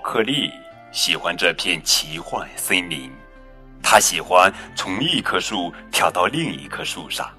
克利喜欢这片奇幻森林，他喜欢从一棵树跳到另一棵树上，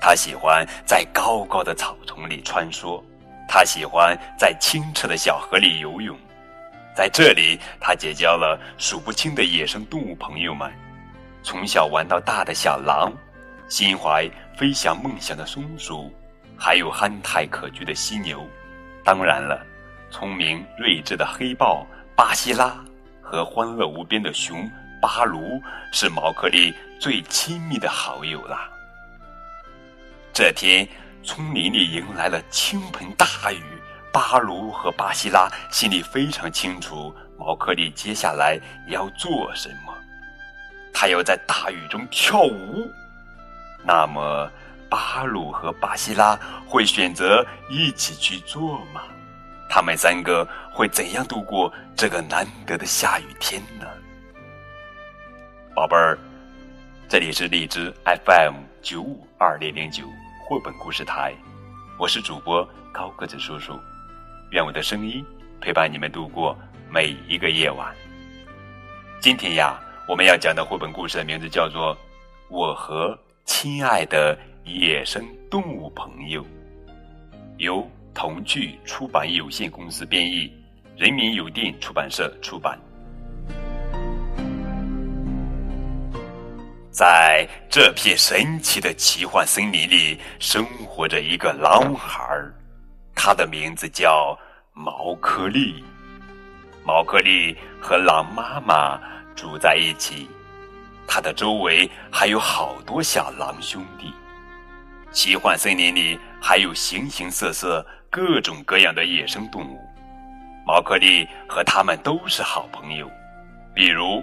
他喜欢在高高的草丛里穿梭，他喜欢在清澈的小河里游泳。在这里，他结交了数不清的野生动物朋友们，从小玩到大的小狼，心怀飞翔梦想的松鼠，还有憨态可掬的犀牛。当然了，聪明睿智的黑豹巴西拉和欢乐无边的熊巴卢是毛克利最亲密的好友啦。这天，丛林里迎来了倾盆大雨。巴卢和巴西拉心里非常清楚，毛克利接下来要做什么。他要在大雨中跳舞。那么，巴鲁和巴西拉会选择一起去做吗？他们三个会怎样度过这个难得的下雨天呢？宝贝儿，这里是荔枝 FM 九五二零零九绘本故事台，我是主播高个子叔叔。愿我的声音陪伴你们度过每一个夜晚。今天呀，我们要讲的绘本故事的名字叫做《我和亲爱的野生动物朋友》，由童趣出版有限公司编译，人民邮电出版社出版。在这片神奇的奇幻森林里，生活着一个狼孩儿。他的名字叫毛克利。毛克利和狼妈妈住在一起，他的周围还有好多小狼兄弟。奇幻森林里还有形形色色、各种各样的野生动物，毛克利和他们都是好朋友。比如，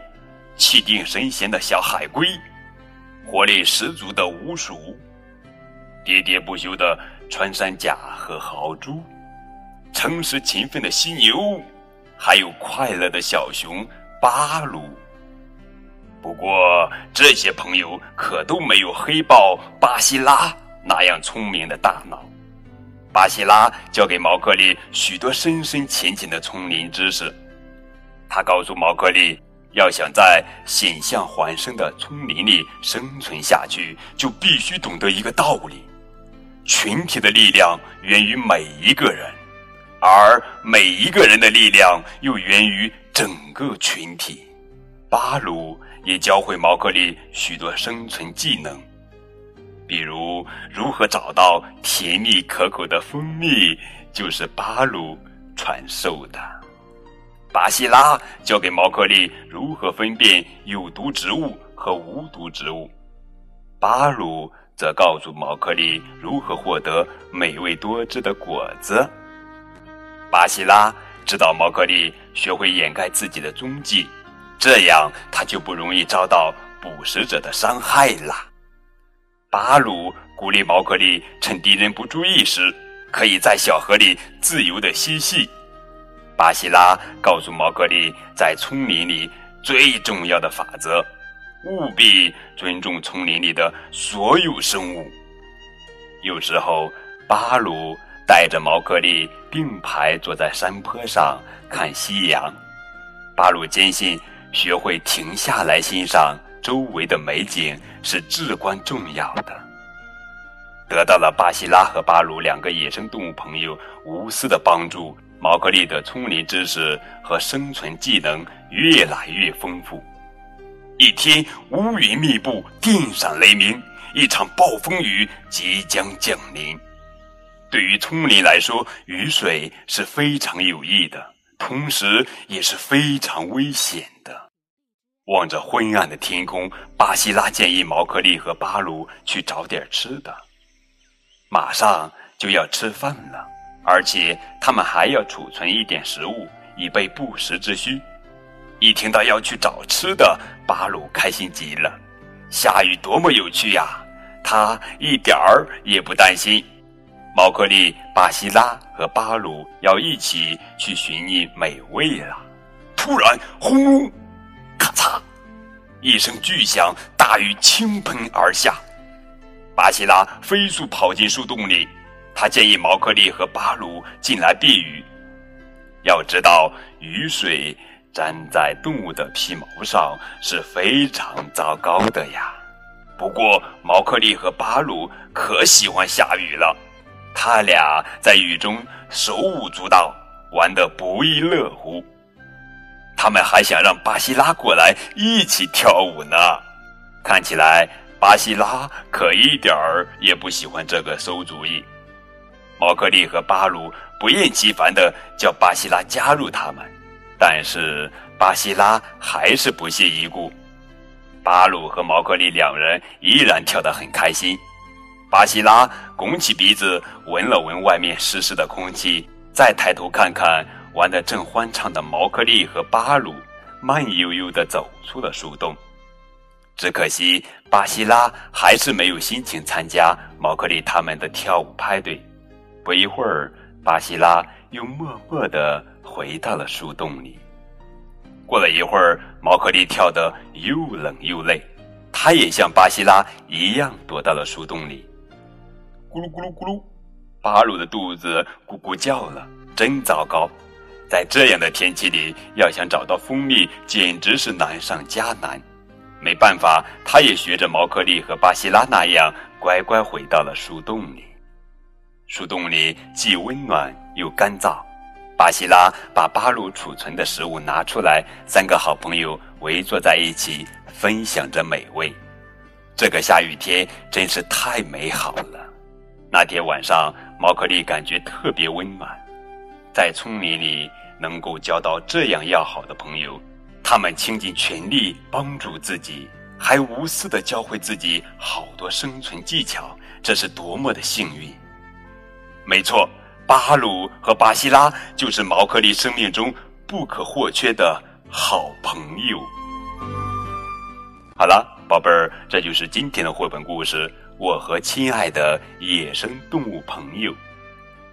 气定神闲的小海龟，活力十足的鼯鼠，喋喋不休的。穿山甲和豪猪，诚实勤奋的犀牛，还有快乐的小熊巴鲁。不过，这些朋友可都没有黑豹巴西拉那样聪明的大脑。巴西拉教给毛克利许多深深浅浅的丛林知识。他告诉毛克利，要想在险象环生的丛林里生存下去，就必须懂得一个道理。群体的力量源于每一个人，而每一个人的力量又源于整个群体。巴鲁也教会毛克利许多生存技能，比如如何找到甜蜜可口的蜂蜜，就是巴鲁传授的。巴西拉教给毛克利如何分辨有毒植物和无毒植物，巴鲁。则告诉毛克利如何获得美味多汁的果子。巴西拉指导毛克利学会掩盖自己的踪迹，这样他就不容易遭到捕食者的伤害了。巴鲁鼓励毛克利趁敌人不注意时，可以在小河里自由的嬉戏。巴西拉告诉毛克利，在丛林里最重要的法则。务必尊重丛林里的所有生物。有时候，巴鲁带着毛克利并排坐在山坡上看夕阳。巴鲁坚信，学会停下来欣赏周围的美景是至关重要的。得到了巴西拉和巴鲁两个野生动物朋友无私的帮助，毛克利的丛林知识和生存技能越来越丰富。一天，乌云密布，电闪雷鸣，一场暴风雨即将降临。对于丛林来说，雨水是非常有益的，同时也是非常危险的。望着昏暗的天空，巴西拉建议毛克利和巴鲁去找点吃的。马上就要吃饭了，而且他们还要储存一点食物，以备不时之需。一听到要去找吃的，巴鲁开心极了。下雨多么有趣呀！他一点儿也不担心。毛克利、巴西拉和巴鲁要一起去寻觅美味了。突然，轰隆，嚓，一声巨响，大雨倾盆而下。巴西拉飞速跑进树洞里，他建议毛克利和巴鲁进来避雨。要知道，雨水沾在动物的皮毛上是非常糟糕的呀。不过，毛克利和巴鲁可喜欢下雨了，他俩在雨中手舞足蹈，玩得不亦乐乎。他们还想让巴西拉过来一起跳舞呢。看起来，巴西拉可一点儿也不喜欢这个馊主意。毛克利和巴鲁不厌其烦地叫巴西拉加入他们，但是巴西拉还是不屑一顾。巴鲁和毛克利两人依然跳得很开心。巴西拉拱起鼻子闻了闻外面湿湿的空气，再抬头看看玩得正欢畅的毛克利和巴鲁，慢悠悠地走出了树洞。只可惜巴西拉还是没有心情参加毛克利他们的跳舞派对。不一会儿，巴西拉又默默地回到了树洞里。过了一会儿，毛克利跳得又冷又累，他也像巴西拉一样躲到了树洞里。咕噜咕噜咕噜，巴鲁的肚子咕咕叫了，真糟糕！在这样的天气里，要想找到蜂蜜，简直是难上加难。没办法，他也学着毛克利和巴西拉那样，乖乖回到了树洞里。树洞里既温暖又干燥。巴西拉把巴鲁储存的食物拿出来，三个好朋友围坐在一起，分享着美味。这个下雨天真是太美好了。那天晚上，毛克利感觉特别温暖，在丛林里能够交到这样要好的朋友，他们倾尽全力帮助自己，还无私的教会自己好多生存技巧，这是多么的幸运！没错。巴鲁和巴西拉就是毛克利生命中不可或缺的好朋友。好了，宝贝儿，这就是今天的绘本故事《我和亲爱的野生动物朋友》。